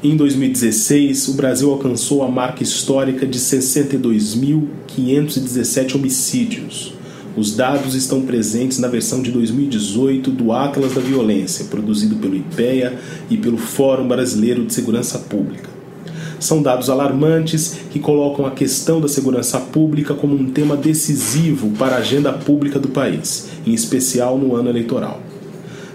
Em 2016, o Brasil alcançou a marca histórica de 62.517 homicídios. Os dados estão presentes na versão de 2018 do Atlas da Violência, produzido pelo IPEA e pelo Fórum Brasileiro de Segurança Pública. São dados alarmantes que colocam a questão da segurança pública como um tema decisivo para a agenda pública do país, em especial no ano eleitoral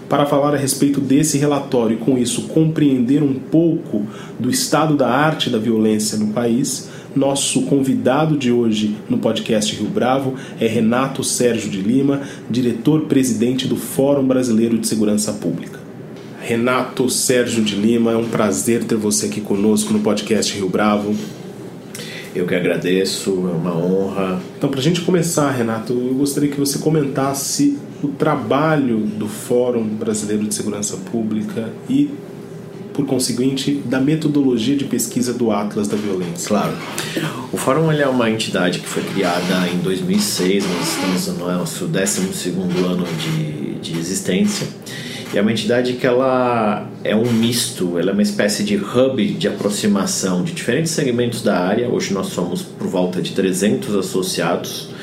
para falar a respeito desse relatório e, com isso, compreender um pouco do estado da arte da violência no país, nosso convidado de hoje no podcast Rio Bravo é Renato Sérgio de Lima, diretor-presidente do Fórum Brasileiro de Segurança Pública. Renato Sérgio de Lima, é um prazer ter você aqui conosco no podcast Rio Bravo. Eu que agradeço, é uma honra. Então, para a gente começar, Renato, eu gostaria que você comentasse o trabalho do Fórum Brasileiro de Segurança Pública e, por conseguinte, da metodologia de pesquisa do Atlas da Violência. Claro. O Fórum é uma entidade que foi criada em 2006, nós estamos no nosso 12 ano de, de existência. E é uma entidade que ela é um misto, ela é uma espécie de hub de aproximação de diferentes segmentos da área. Hoje nós somos por volta de 300 associados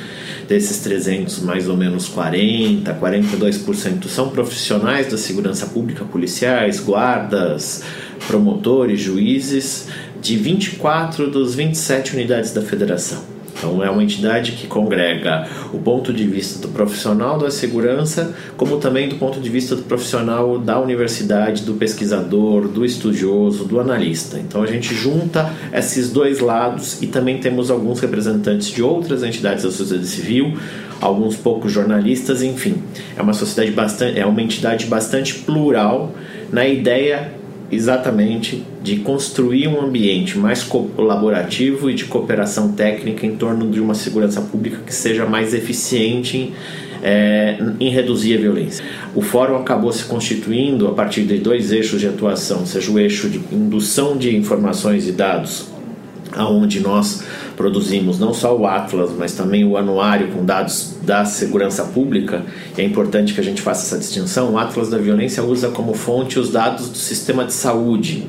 Desses 300, mais ou menos 40, 42% são profissionais da segurança pública, policiais, guardas, promotores, juízes, de 24 dos 27 unidades da federação. Então, é uma entidade que congrega o ponto de vista do profissional da segurança, como também do ponto de vista do profissional da universidade, do pesquisador, do estudioso, do analista. Então, a gente junta esses dois lados e também temos alguns representantes de outras entidades da sociedade civil, alguns poucos jornalistas, enfim. É uma sociedade bastante, é uma entidade bastante plural na ideia exatamente de construir um ambiente mais colaborativo e de cooperação técnica em torno de uma segurança pública que seja mais eficiente em, é, em reduzir a violência. O fórum acabou se constituindo a partir de dois eixos de atuação, seja o eixo de indução de informações e dados, aonde nós produzimos não só o Atlas, mas também o anuário com dados da segurança pública. É importante que a gente faça essa distinção. O Atlas da Violência usa como fonte os dados do sistema de saúde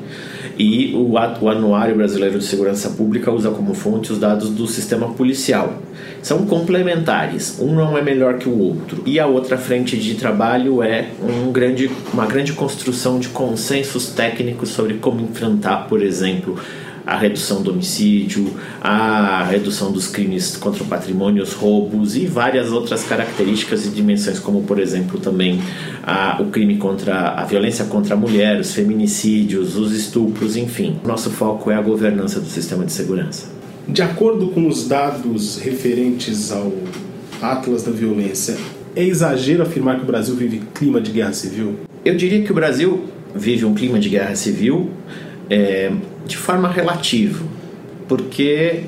e o, o Anuário Brasileiro de Segurança Pública usa como fonte os dados do sistema policial. São complementares, um não é melhor que o outro. E a outra frente de trabalho é um grande, uma grande construção de consensos técnicos sobre como enfrentar, por exemplo, a redução do homicídio, a redução dos crimes contra o patrimônio, os roubos e várias outras características e dimensões, como por exemplo também a, o crime contra a violência contra a mulher, os feminicídios, os estupros, enfim. Nosso foco é a governança do sistema de segurança. De acordo com os dados referentes ao Atlas da Violência, é exagero afirmar que o Brasil vive clima de guerra civil? Eu diria que o Brasil vive um clima de guerra civil. É, de forma relativa, porque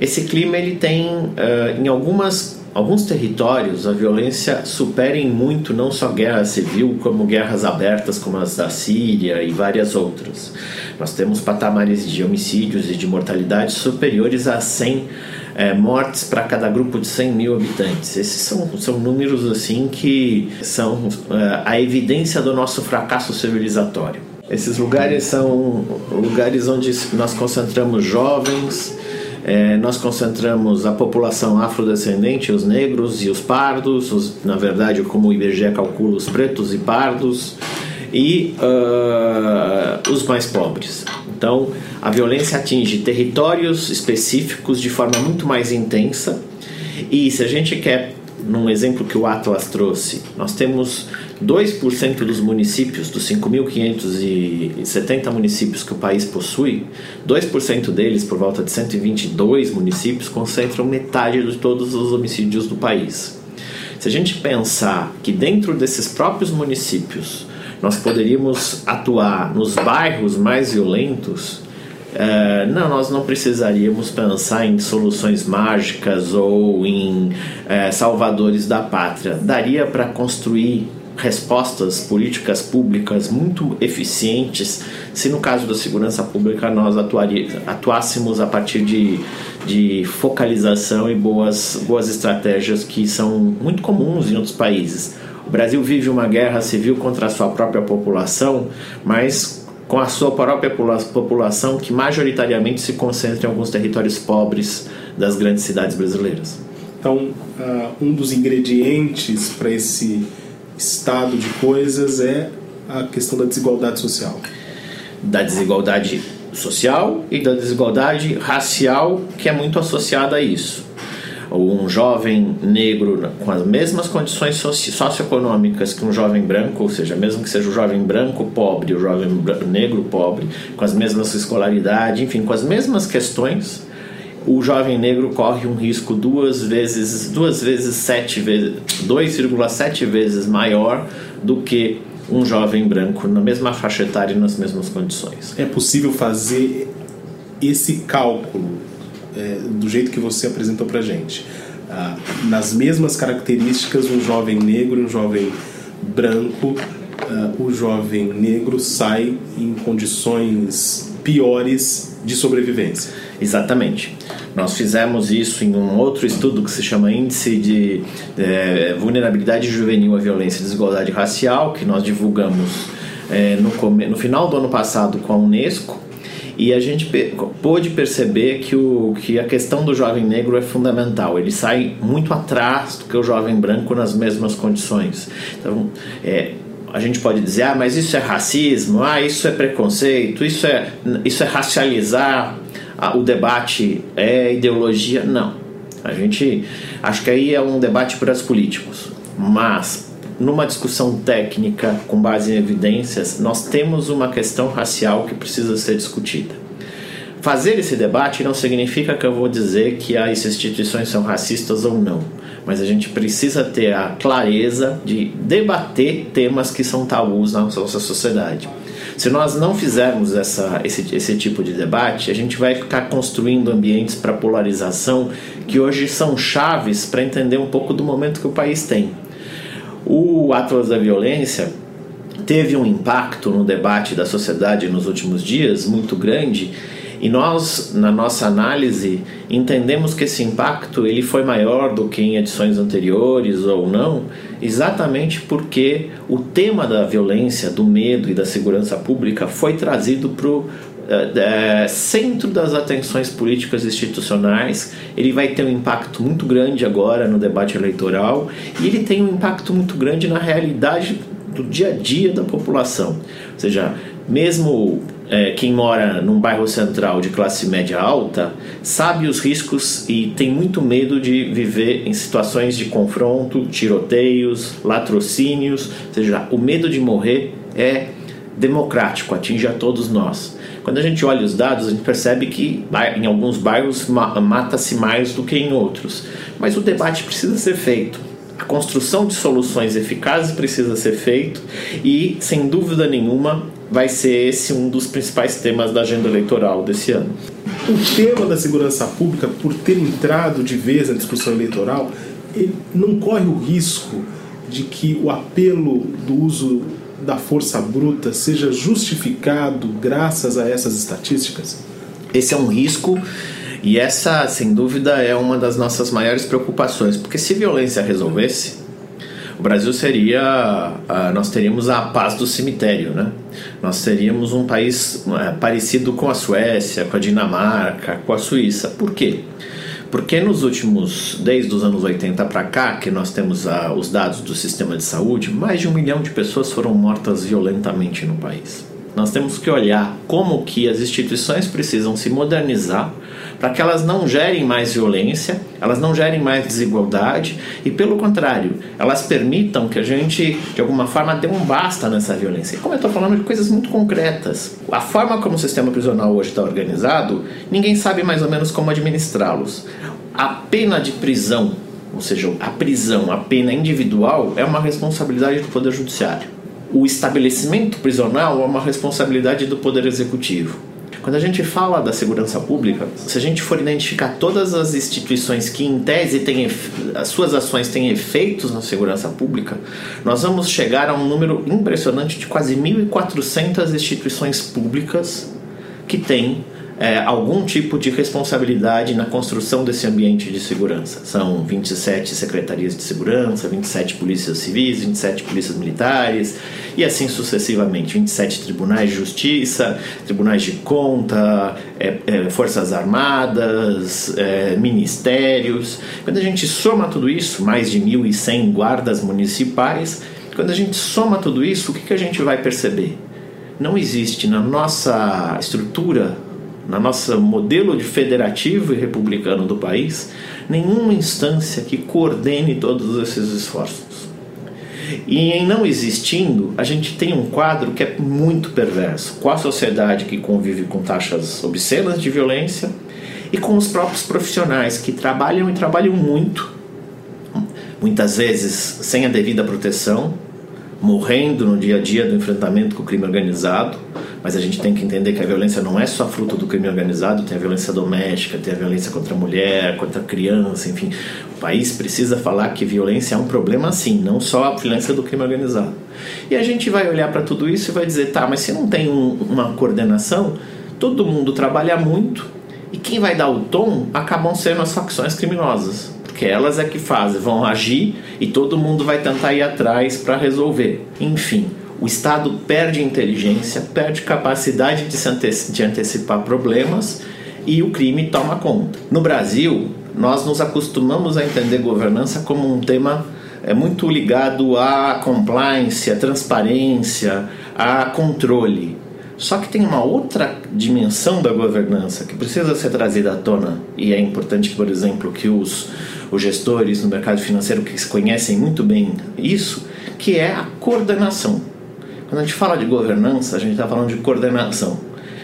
esse clima ele tem uh, em algumas alguns territórios a violência supera em muito não só guerra civil como guerras abertas como as da Síria e várias outras. Nós temos patamares de homicídios e de mortalidade superiores a 100 é, mortes para cada grupo de 100 mil habitantes. Esses são, são números assim que são uh, a evidência do nosso fracasso civilizatório. Esses lugares são lugares onde nós concentramos jovens, é, nós concentramos a população afrodescendente, os negros e os pardos, os, na verdade, como o IBGE calcula, os pretos e pardos, e uh, os mais pobres. Então, a violência atinge territórios específicos de forma muito mais intensa, e se a gente quer, num exemplo que o Atlas trouxe, nós temos 2% dos municípios, dos 5.570 municípios que o país possui, 2% deles, por volta de 122 municípios, concentram metade de todos os homicídios do país. Se a gente pensar que dentro desses próprios municípios nós poderíamos atuar nos bairros mais violentos, Uh, não, nós não precisaríamos pensar em soluções mágicas ou em uh, salvadores da pátria. Daria para construir respostas políticas públicas muito eficientes se no caso da segurança pública nós atuássemos a partir de, de focalização e boas, boas estratégias que são muito comuns em outros países. O Brasil vive uma guerra civil contra a sua própria população, mas com a sua própria população que majoritariamente se concentra em alguns territórios pobres das grandes cidades brasileiras. Então, uh, um dos ingredientes para esse estado de coisas é a questão da desigualdade social. Da desigualdade social e da desigualdade racial, que é muito associada a isso um jovem negro com as mesmas condições socioeconômicas que um jovem branco, ou seja, mesmo que seja o jovem branco pobre, o jovem negro pobre, com as mesmas escolaridade, enfim, com as mesmas questões, o jovem negro corre um risco duas vezes, duas vezes sete vezes, 2,7 vezes maior do que um jovem branco na mesma faixa etária e nas mesmas condições. É possível fazer esse cálculo é, do jeito que você apresentou para gente. Ah, nas mesmas características, um jovem negro e um jovem branco, ah, o jovem negro sai em condições piores de sobrevivência. Exatamente. Nós fizemos isso em um outro estudo que se chama Índice de é, Vulnerabilidade Juvenil à Violência e Desigualdade Racial, que nós divulgamos é, no, no final do ano passado com a Unesco e a gente pôde perceber que, o, que a questão do jovem negro é fundamental. Ele sai muito atrás do que o jovem branco nas mesmas condições. Então, é, a gente pode dizer, ah, mas isso é racismo, ah, isso é preconceito, isso é, isso é racializar ah, o debate, é ideologia. Não. A gente acho que aí é um debate para os políticos. Mas numa discussão técnica com base em evidências, nós temos uma questão racial que precisa ser discutida. Fazer esse debate não significa que eu vou dizer que as instituições são racistas ou não, mas a gente precisa ter a clareza de debater temas que são tabus na nossa sociedade. Se nós não fizermos essa, esse, esse tipo de debate, a gente vai ficar construindo ambientes para polarização que hoje são chaves para entender um pouco do momento que o país tem. O Atlas da Violência teve um impacto no debate da sociedade nos últimos dias muito grande e nós na nossa análise entendemos que esse impacto ele foi maior do que em edições anteriores ou não exatamente porque o tema da violência do medo e da segurança pública foi trazido é, centro das atenções políticas institucionais. Ele vai ter um impacto muito grande agora no debate eleitoral e ele tem um impacto muito grande na realidade do dia a dia da população. Ou seja, mesmo é, quem mora num bairro central de classe média alta sabe os riscos e tem muito medo de viver em situações de confronto, tiroteios, latrocínios. Ou seja, o medo de morrer é democrático, atinge a todos nós. Quando a gente olha os dados, a gente percebe que em alguns bairros mata-se mais do que em outros. Mas o debate precisa ser feito. A construção de soluções eficazes precisa ser feito e, sem dúvida nenhuma, vai ser esse um dos principais temas da agenda eleitoral desse ano. O tema da segurança pública, por ter entrado de vez na discussão eleitoral, ele não corre o risco de que o apelo do uso da força bruta seja justificado graças a essas estatísticas? Esse é um risco e essa, sem dúvida, é uma das nossas maiores preocupações, porque se violência resolvesse, o Brasil seria, nós teríamos a paz do cemitério, né? Nós teríamos um país é, parecido com a Suécia, com a Dinamarca, com a Suíça. Por quê? Porque nos últimos, desde os anos 80 para cá, que nós temos ah, os dados do sistema de saúde, mais de um milhão de pessoas foram mortas violentamente no país. Nós temos que olhar como que as instituições precisam se modernizar para que elas não gerem mais violência, elas não gerem mais desigualdade e, pelo contrário, elas permitam que a gente, de alguma forma, dê um basta nessa violência. E como eu estou falando de coisas muito concretas, a forma como o sistema prisional hoje está organizado, ninguém sabe mais ou menos como administrá-los. A pena de prisão, ou seja, a prisão, a pena individual, é uma responsabilidade do Poder Judiciário. O estabelecimento prisional é uma responsabilidade do Poder Executivo. Quando a gente fala da segurança pública, se a gente for identificar todas as instituições que, em tese, têm, as suas ações têm efeitos na segurança pública, nós vamos chegar a um número impressionante de quase 1.400 instituições públicas que têm é, algum tipo de responsabilidade na construção desse ambiente de segurança. São 27 secretarias de segurança, 27 polícias civis, 27 polícias militares e assim sucessivamente. 27 tribunais de justiça, tribunais de conta, é, é, forças armadas, é, ministérios. Quando a gente soma tudo isso, mais de 1.100 guardas municipais, quando a gente soma tudo isso, o que, que a gente vai perceber? Não existe na nossa estrutura na nosso modelo de federativo e republicano do país, nenhuma instância que coordene todos esses esforços. E em não existindo, a gente tem um quadro que é muito perverso, com a sociedade que convive com taxas obscenas de violência e com os próprios profissionais que trabalham e trabalham muito, muitas vezes sem a devida proteção, morrendo no dia a dia do enfrentamento com o crime organizado, mas a gente tem que entender que a violência não é só fruto do crime organizado, tem a violência doméstica, tem a violência contra a mulher, contra a criança, enfim. O país precisa falar que violência é um problema sim, não só a violência do crime organizado. E a gente vai olhar para tudo isso e vai dizer, tá, mas se não tem um, uma coordenação, todo mundo trabalha muito e quem vai dar o tom acabam sendo as facções criminosas porque elas é que fazem, vão agir e todo mundo vai tentar ir atrás para resolver. Enfim, o Estado perde inteligência, perde capacidade de, de antecipar problemas e o crime toma conta. No Brasil, nós nos acostumamos a entender governança como um tema é muito ligado à compliance, à transparência, a controle. Só que tem uma outra dimensão da governança que precisa ser trazida à tona e é importante, por exemplo, que os, os gestores no mercado financeiro que conhecem muito bem isso, que é a coordenação. Quando a gente fala de governança, a gente está falando de coordenação.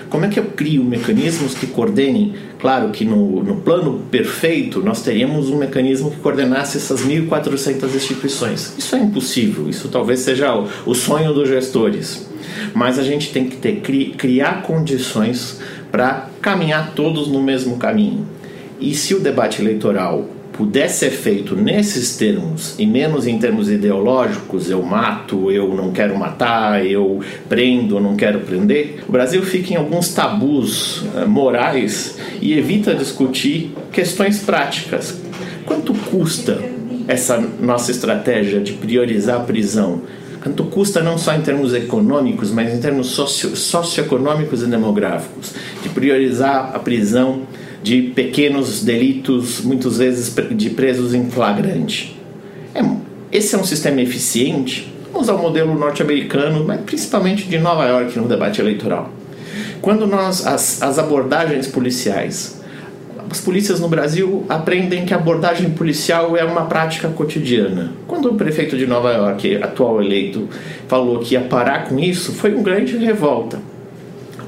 Como é que eu crio mecanismos que coordenem? Claro que no, no plano perfeito nós teríamos um mecanismo que coordenasse essas 1.400 instituições. Isso é impossível, isso talvez seja o, o sonho dos gestores. Mas a gente tem que ter, cri, criar condições para caminhar todos no mesmo caminho. E se o debate eleitoral pudesse ser feito nesses termos e menos em termos ideológicos, eu mato, eu não quero matar, eu prendo, não quero prender, o Brasil fica em alguns tabus uh, morais e evita discutir questões práticas. Quanto custa essa nossa estratégia de priorizar a prisão? Quanto custa não só em termos econômicos, mas em termos socio socioeconômicos e demográficos, de priorizar a prisão de pequenos delitos, muitas vezes de presos em flagrante. É, esse é um sistema eficiente? Vamos ao modelo norte-americano, mas principalmente de Nova York no debate eleitoral. Quando nós, as, as abordagens policiais, as polícias no Brasil aprendem que a abordagem policial é uma prática cotidiana. Quando o prefeito de Nova York, atual eleito, falou que ia parar com isso, foi uma grande revolta.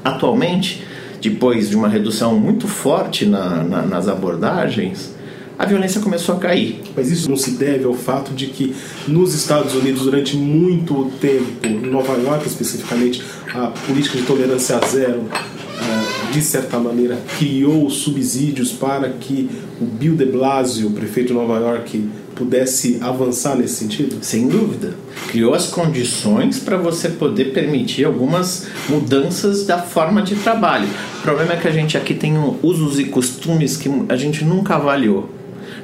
Atualmente, depois de uma redução muito forte na, na, nas abordagens, a violência começou a cair. Mas isso não se deve ao fato de que nos Estados Unidos, durante muito tempo, em Nova York especificamente, a política de tolerância zero, ah, de certa maneira, criou subsídios para que o Bill de Blasio, prefeito de Nova York, pudesse avançar nesse sentido? Sem dúvida. Criou as condições para você poder permitir algumas mudanças da forma de trabalho. O problema é que a gente aqui tem usos e costumes que a gente nunca avaliou.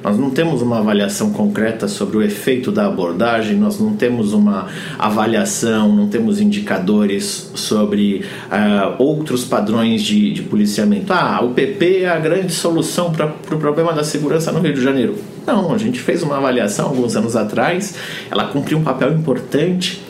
Nós não temos uma avaliação concreta sobre o efeito da abordagem, nós não temos uma avaliação, não temos indicadores sobre uh, outros padrões de, de policiamento. Ah, o PP é a grande solução para o pro problema da segurança no Rio de Janeiro. Não, a gente fez uma avaliação alguns anos atrás, ela cumpriu um papel importante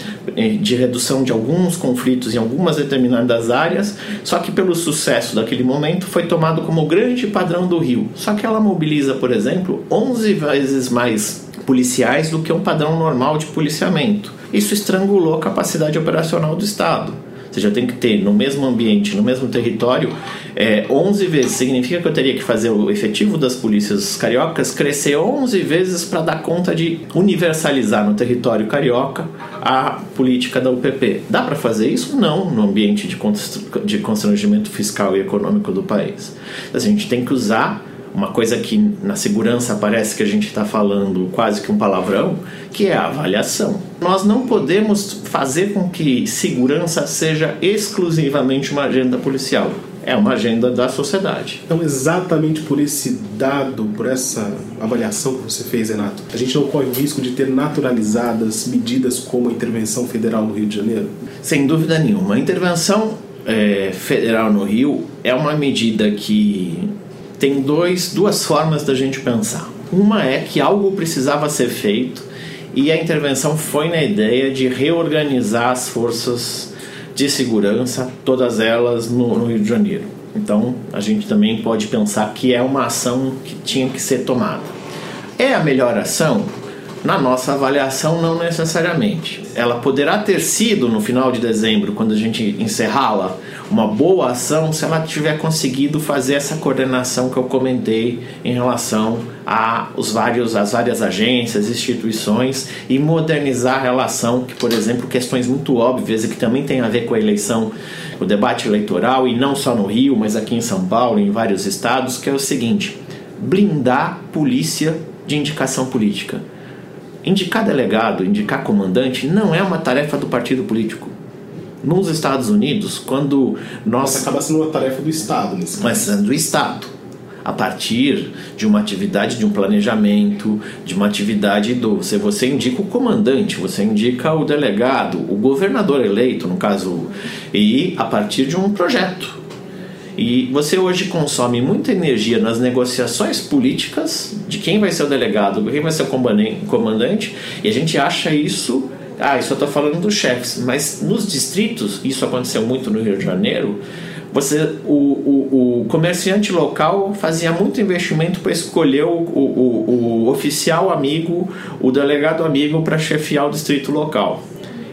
de redução de alguns conflitos em algumas determinadas áreas, só que pelo sucesso daquele momento foi tomado como grande padrão do Rio. Só que ela mobiliza, por exemplo, 11 vezes mais policiais do que um padrão normal de policiamento. Isso estrangulou a capacidade operacional do Estado. Seja, eu tenho que ter no mesmo ambiente, no mesmo território, é, 11 vezes. Significa que eu teria que fazer o efetivo das polícias cariocas crescer 11 vezes para dar conta de universalizar no território carioca a política da UPP. Dá para fazer isso? Não, no ambiente de, de constrangimento fiscal e econômico do país. Então, a gente tem que usar uma coisa que na segurança parece que a gente está falando quase que um palavrão, que é a avaliação. Nós não podemos fazer com que segurança seja exclusivamente uma agenda policial. É uma agenda da sociedade. Então, exatamente por esse dado, por essa avaliação que você fez, Renato, a gente não corre o risco de ter naturalizadas medidas como a intervenção federal no Rio de Janeiro? Sem dúvida nenhuma. A intervenção é, federal no Rio é uma medida que tem dois, duas formas da gente pensar. Uma é que algo precisava ser feito e a intervenção foi na ideia de reorganizar as forças de segurança, todas elas no, no Rio de Janeiro. Então a gente também pode pensar que é uma ação que tinha que ser tomada. É a melhor ação? Na nossa avaliação, não necessariamente. Ela poderá ter sido no final de dezembro, quando a gente encerrá-la, uma boa ação se ela tiver conseguido fazer essa coordenação que eu comentei em relação a os vários, as várias agências, instituições e modernizar a relação, que, por exemplo, questões muito óbvias e que também tem a ver com a eleição, o debate eleitoral, e não só no Rio, mas aqui em São Paulo, em vários estados, que é o seguinte: blindar polícia de indicação política. Indicar delegado, indicar comandante não é uma tarefa do partido político nos Estados Unidos, quando nós. Mas acaba sendo uma tarefa do Estado nesse Mas sendo do Estado. A partir de uma atividade de um planejamento, de uma atividade do. Você, você indica o comandante, você indica o delegado, o governador eleito, no caso, e a partir de um projeto. E você hoje consome muita energia nas negociações políticas de quem vai ser o delegado, quem vai ser o comandante, e a gente acha isso ah, isso eu estou falando dos chefes, mas nos distritos, isso aconteceu muito no Rio de Janeiro, você, o, o, o comerciante local fazia muito investimento para escolher o, o, o oficial amigo, o delegado amigo para chefiar o distrito local.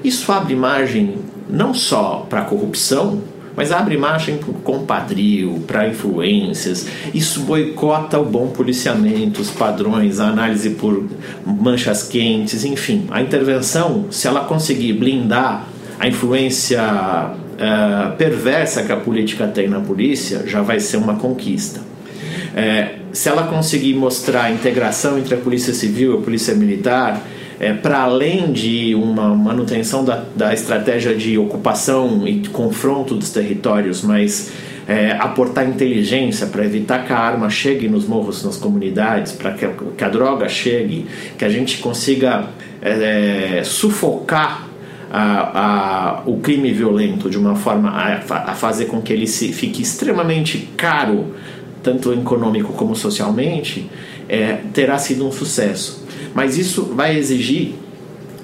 Isso abre margem não só para corrupção, mas abre margem para compadrio, para influências. Isso boicota o bom policiamento, os padrões, a análise por manchas quentes, enfim. A intervenção, se ela conseguir blindar a influência uh, perversa que a política tem na polícia, já vai ser uma conquista. É, se ela conseguir mostrar a integração entre a polícia civil e a polícia militar, é, para além de uma manutenção da, da estratégia de ocupação e confronto dos territórios, mas é, aportar inteligência para evitar que a arma chegue nos morros, nas comunidades, para que, que, a droga chegue, que a gente consiga é, sufocar a, a, o crime violento de uma forma a, a fazer com que ele se, fique extremamente caro, tanto econômico como socialmente, é, terá sido um sucesso. Mas isso vai exigir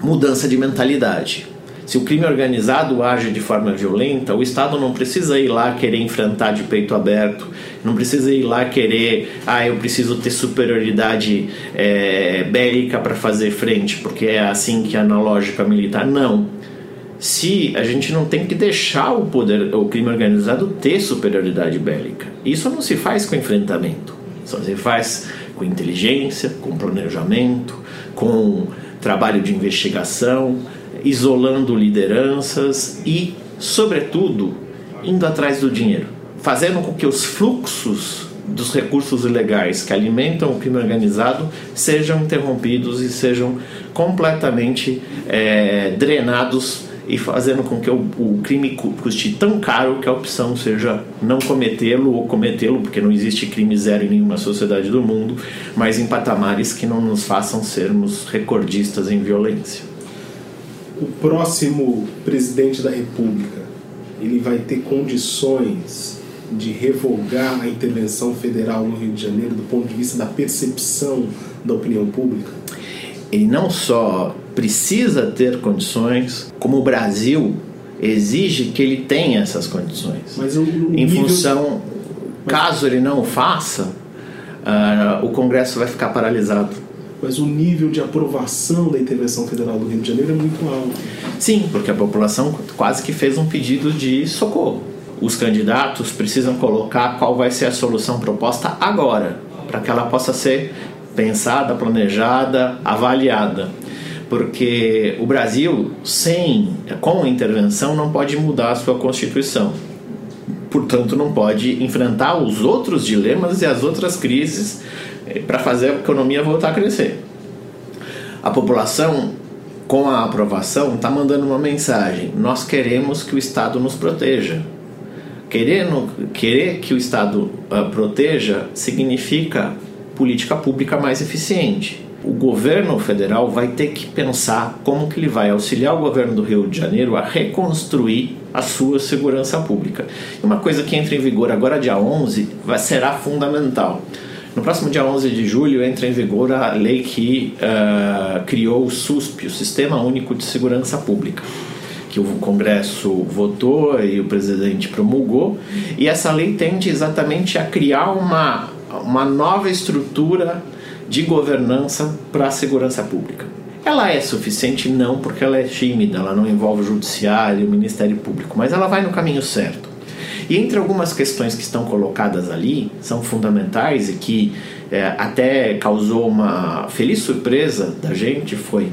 mudança de mentalidade. Se o crime organizado age de forma violenta, o Estado não precisa ir lá querer enfrentar de peito aberto, não precisa ir lá querer, ah, eu preciso ter superioridade é, bélica para fazer frente, porque é assim que é na lógica militar. Não. Se a gente não tem que deixar o poder, o crime organizado ter superioridade bélica. Isso não se faz com enfrentamento. Só se faz com inteligência, com planejamento, com trabalho de investigação, isolando lideranças e, sobretudo, indo atrás do dinheiro, fazendo com que os fluxos dos recursos ilegais que alimentam o crime organizado sejam interrompidos e sejam completamente é, drenados e fazendo com que o, o, crime custe tão caro que a opção seja não cometê-lo ou cometê-lo, porque não existe crime zero em nenhuma sociedade do mundo, mas em patamares que não nos façam sermos recordistas em violência. O próximo presidente da República, ele vai ter condições de revogar a intervenção federal no Rio de Janeiro do ponto de vista da percepção da opinião pública? Ele não só precisa ter condições, como o Brasil exige que ele tenha essas condições. Mas o, o em função, caso ele não o faça, uh, o Congresso vai ficar paralisado. mas o nível de aprovação da intervenção federal do Rio de Janeiro é muito alto. Sim, porque a população quase que fez um pedido de socorro. Os candidatos precisam colocar qual vai ser a solução proposta agora, para que ela possa ser pensada, planejada, avaliada. Porque o Brasil, sem com intervenção, não pode mudar a sua constituição. Portanto, não pode enfrentar os outros dilemas e as outras crises eh, para fazer a economia voltar a crescer. A população, com a aprovação, está mandando uma mensagem: nós queremos que o Estado nos proteja. Querendo, querer que o Estado uh, proteja significa política pública mais eficiente. O governo federal vai ter que pensar como que ele vai auxiliar o governo do Rio de Janeiro a reconstruir a sua segurança pública. Uma coisa que entra em vigor agora dia 11 vai, será fundamental. No próximo dia 11 de julho entra em vigor a lei que uh, criou o SUSP, o Sistema Único de Segurança Pública que o Congresso votou e o presidente promulgou, e essa lei tende exatamente a criar uma, uma nova estrutura de governança para a segurança pública. Ela é suficiente? Não, porque ela é tímida, ela não envolve o judiciário, o Ministério Público, mas ela vai no caminho certo. E entre algumas questões que estão colocadas ali, são fundamentais e que é, até causou uma feliz surpresa da gente, foi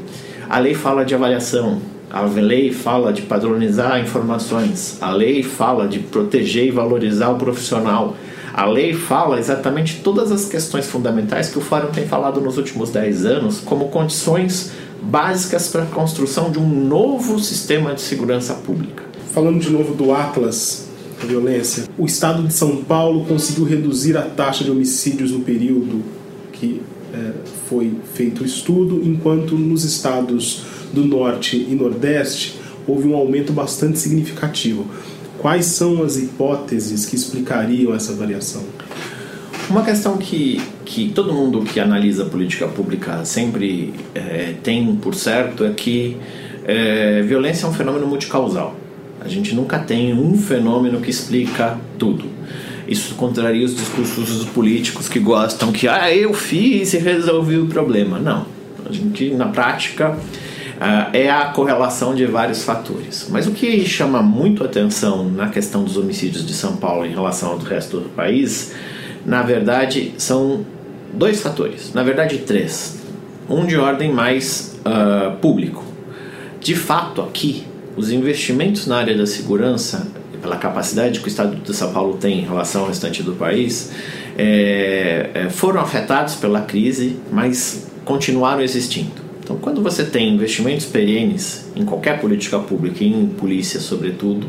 a lei fala de avaliação, a lei fala de padronizar informações, a lei fala de proteger e valorizar o profissional. A lei fala exatamente todas as questões fundamentais que o Fórum tem falado nos últimos 10 anos como condições básicas para a construção de um novo sistema de segurança pública. Falando de novo do Atlas da violência, o estado de São Paulo conseguiu reduzir a taxa de homicídios no período que é, foi feito o estudo, enquanto nos estados do Norte e Nordeste houve um aumento bastante significativo. Quais são as hipóteses que explicariam essa variação? Uma questão que, que todo mundo que analisa política pública sempre é, tem por certo é que é, violência é um fenômeno multicausal. A gente nunca tem um fenômeno que explica tudo. Isso contraria os discursos dos políticos que gostam que ah, eu fiz e resolvi o problema. Não. A gente, na prática, é a correlação de vários fatores. Mas o que chama muito atenção na questão dos homicídios de São Paulo em relação ao resto do país, na verdade, são dois fatores. Na verdade, três. Um de ordem mais uh, público. De fato, aqui, os investimentos na área da segurança, pela capacidade que o Estado de São Paulo tem em relação ao restante do país, é, foram afetados pela crise, mas continuaram existindo. Então, quando você tem investimentos perenes em qualquer política pública, em polícia sobretudo,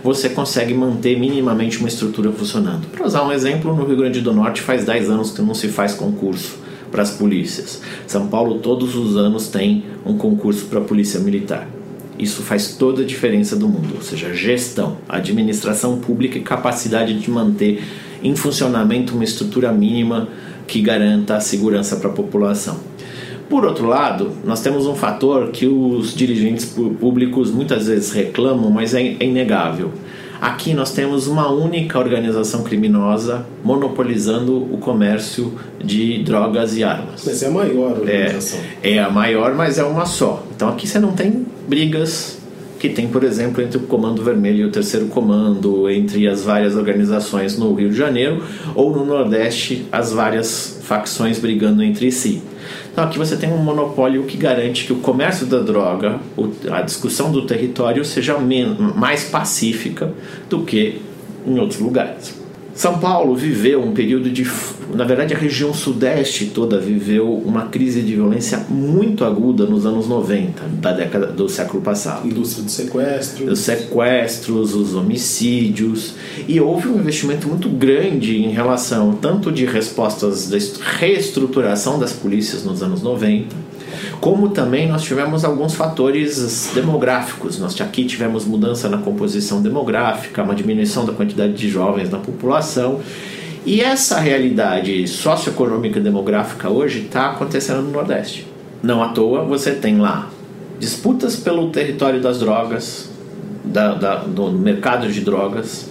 você consegue manter minimamente uma estrutura funcionando. Para usar um exemplo, no Rio Grande do Norte faz 10 anos que não se faz concurso para as polícias. São Paulo todos os anos tem um concurso para a polícia militar. Isso faz toda a diferença do mundo, ou seja, gestão, administração pública e capacidade de manter em funcionamento uma estrutura mínima que garanta a segurança para a população. Por outro lado, nós temos um fator que os dirigentes públicos muitas vezes reclamam, mas é inegável. Aqui nós temos uma única organização criminosa monopolizando o comércio de drogas e armas. Mas é a maior organização. É, é a maior, mas é uma só. Então aqui você não tem brigas que tem, por exemplo, entre o Comando Vermelho e o Terceiro Comando, entre as várias organizações no Rio de Janeiro, ou no Nordeste, as várias facções brigando entre si. Então aqui você tem um monopólio que garante que o comércio da droga, a discussão do território seja mais pacífica do que em outros lugares. São Paulo viveu um período de. Na verdade, a região sudeste toda viveu uma crise de violência muito aguda nos anos 90, da década do século passado. Indústria de sequestros. Os sequestros, os homicídios. E houve um investimento muito grande em relação tanto de respostas da reestruturação das polícias nos anos 90 como também nós tivemos alguns fatores demográficos. Nós aqui tivemos mudança na composição demográfica, uma diminuição da quantidade de jovens na população. E essa realidade socioeconômica e demográfica hoje está acontecendo no Nordeste. Não à toa você tem lá disputas pelo território das drogas, da, da, do mercado de drogas,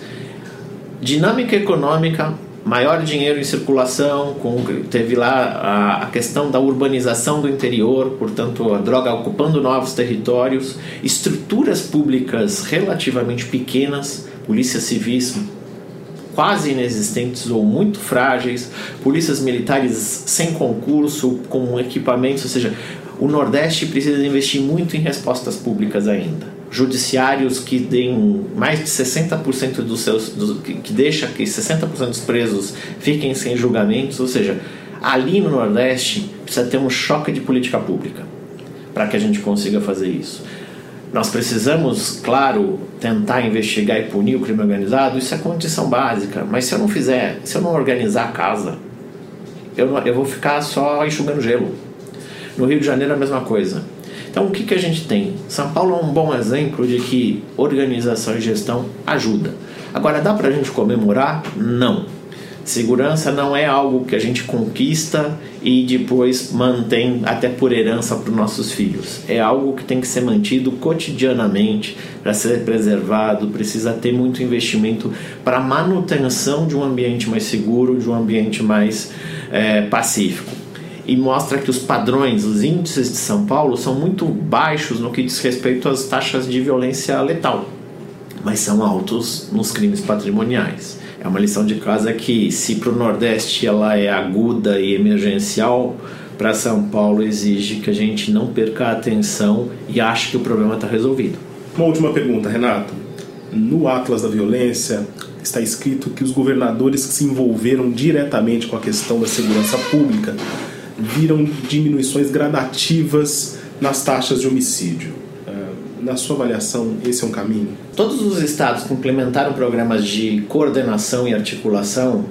dinâmica econômica maior dinheiro em circulação, com, teve lá a, a, questão da urbanização do interior, portanto, a droga ocupando novos territórios, estruturas públicas relativamente pequenas, polícias civis quase inexistentes ou muito frágeis, polícias militares sem concurso, com equipamentos, ou seja, o Nordeste precisa investir muito em respostas públicas ainda judiciários que deem mais de 60% dos seus do, que, que deixa que 60% dos presos fiquem sem julgamentos, ou seja, ali no Nordeste precisa ter um choque de política pública para que a gente consiga fazer isso. Nós precisamos, claro, tentar investigar e punir o crime organizado, isso é condição básica, mas se eu não fizer, se eu não organizar a casa, eu, não, eu vou ficar só enxugando gelo. No Rio de Janeiro a mesma coisa. Então, o que, que a gente tem? São Paulo é um bom exemplo de que organização e gestão ajuda. Agora, dá para a gente comemorar? Não. Segurança não é algo que a gente conquista e depois mantém até por herança para os nossos filhos. É algo que tem que ser mantido cotidianamente para ser preservado. Precisa ter muito investimento para manutenção de um ambiente mais seguro, de um ambiente mais é, pacífico e mostra que os padrões, os índices de São Paulo são muito baixos no que diz respeito às taxas de violência letal, mas são altos nos crimes patrimoniais. É uma lição de casa que, se para o Nordeste ela é aguda e emergencial, para São Paulo exige que a gente não perca a atenção e ache que o problema está resolvido. Uma última pergunta, Renato. No Atlas da Violência está escrito que os governadores que se envolveram diretamente com a questão da segurança pública viram diminuições gradativas nas taxas de homicídio. É, na sua avaliação, esse é um caminho? Todos os estados que implementaram programas de coordenação e articulação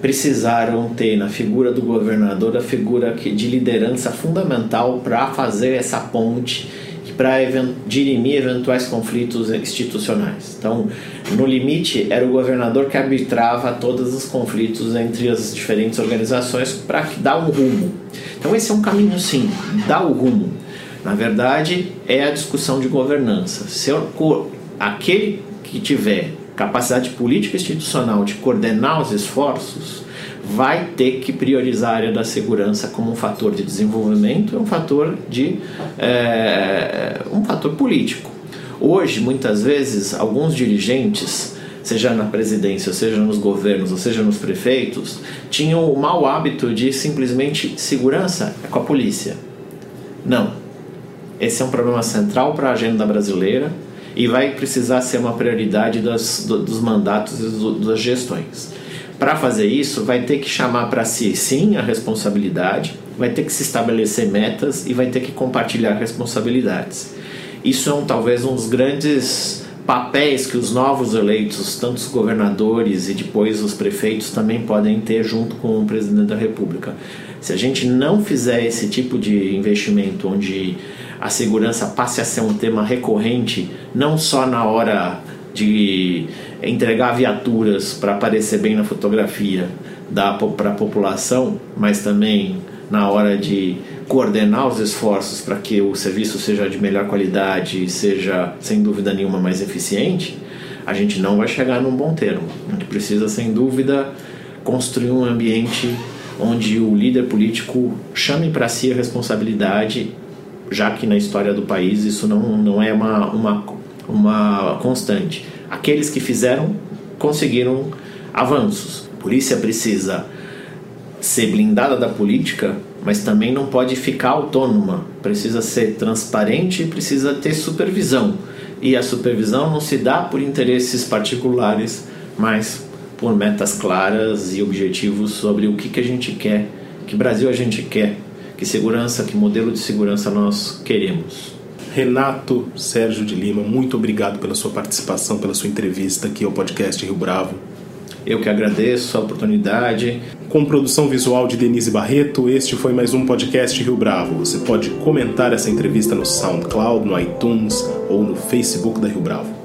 precisaram ter na figura do governador a figura de liderança fundamental para fazer essa ponte para dirimir eventuais conflitos institucionais. Então, no limite, era o governador que arbitrava todos os conflitos entre as diferentes organizações para dar um rumo. Então, esse é um caminho, sim, dar o rumo. Na verdade, é a discussão de governança. Se eu, aquele que tiver capacidade política institucional de coordenar os esforços, vai ter que priorizar a área da segurança como um fator de desenvolvimento e um fator de é, um fator político. Hoje, muitas vezes, alguns dirigentes, seja na presidência, seja nos governos, ou seja nos prefeitos, tinham o mau hábito de simplesmente segurança é com a polícia. Não. Esse é um problema central para a agenda brasileira e vai precisar ser uma prioridade das, dos mandatos e das gestões. Para fazer isso, vai ter que chamar para si, sim, a responsabilidade, vai ter que se estabelecer metas e vai ter que compartilhar responsabilidades. Isso é um, talvez um dos grandes papéis que os novos eleitos, tanto os governadores e depois os prefeitos, também podem ter junto com o presidente da República. Se a gente não fizer esse tipo de investimento onde a segurança passe a ser um tema recorrente, não só na hora de entregar viaturas para aparecer bem na fotografia para a população, mas também na hora de coordenar os esforços para que o serviço seja de melhor qualidade e seja, sem dúvida nenhuma, mais eficiente, a gente não vai chegar num bom termo. A gente precisa, sem dúvida, construir um ambiente onde o líder político chame para si a responsabilidade, já que na história do país isso não, não é uma, uma uma constante. Aqueles que fizeram conseguiram avanços. A polícia precisa ser blindada da política, mas também não pode ficar autônoma. Precisa ser transparente e precisa ter supervisão. E a supervisão não se dá por interesses particulares, mas por metas claras e objetivos sobre o que, que a gente quer, que Brasil a gente quer, que segurança, que modelo de segurança nós queremos. Renato Sérgio de Lima, muito obrigado pela sua participação, pela sua entrevista aqui ao podcast Rio Bravo. Eu que agradeço a oportunidade. Com produção visual de Denise Barreto, este foi mais um podcast Rio Bravo. Você pode comentar essa entrevista no SoundCloud, no iTunes ou no Facebook da Rio Bravo.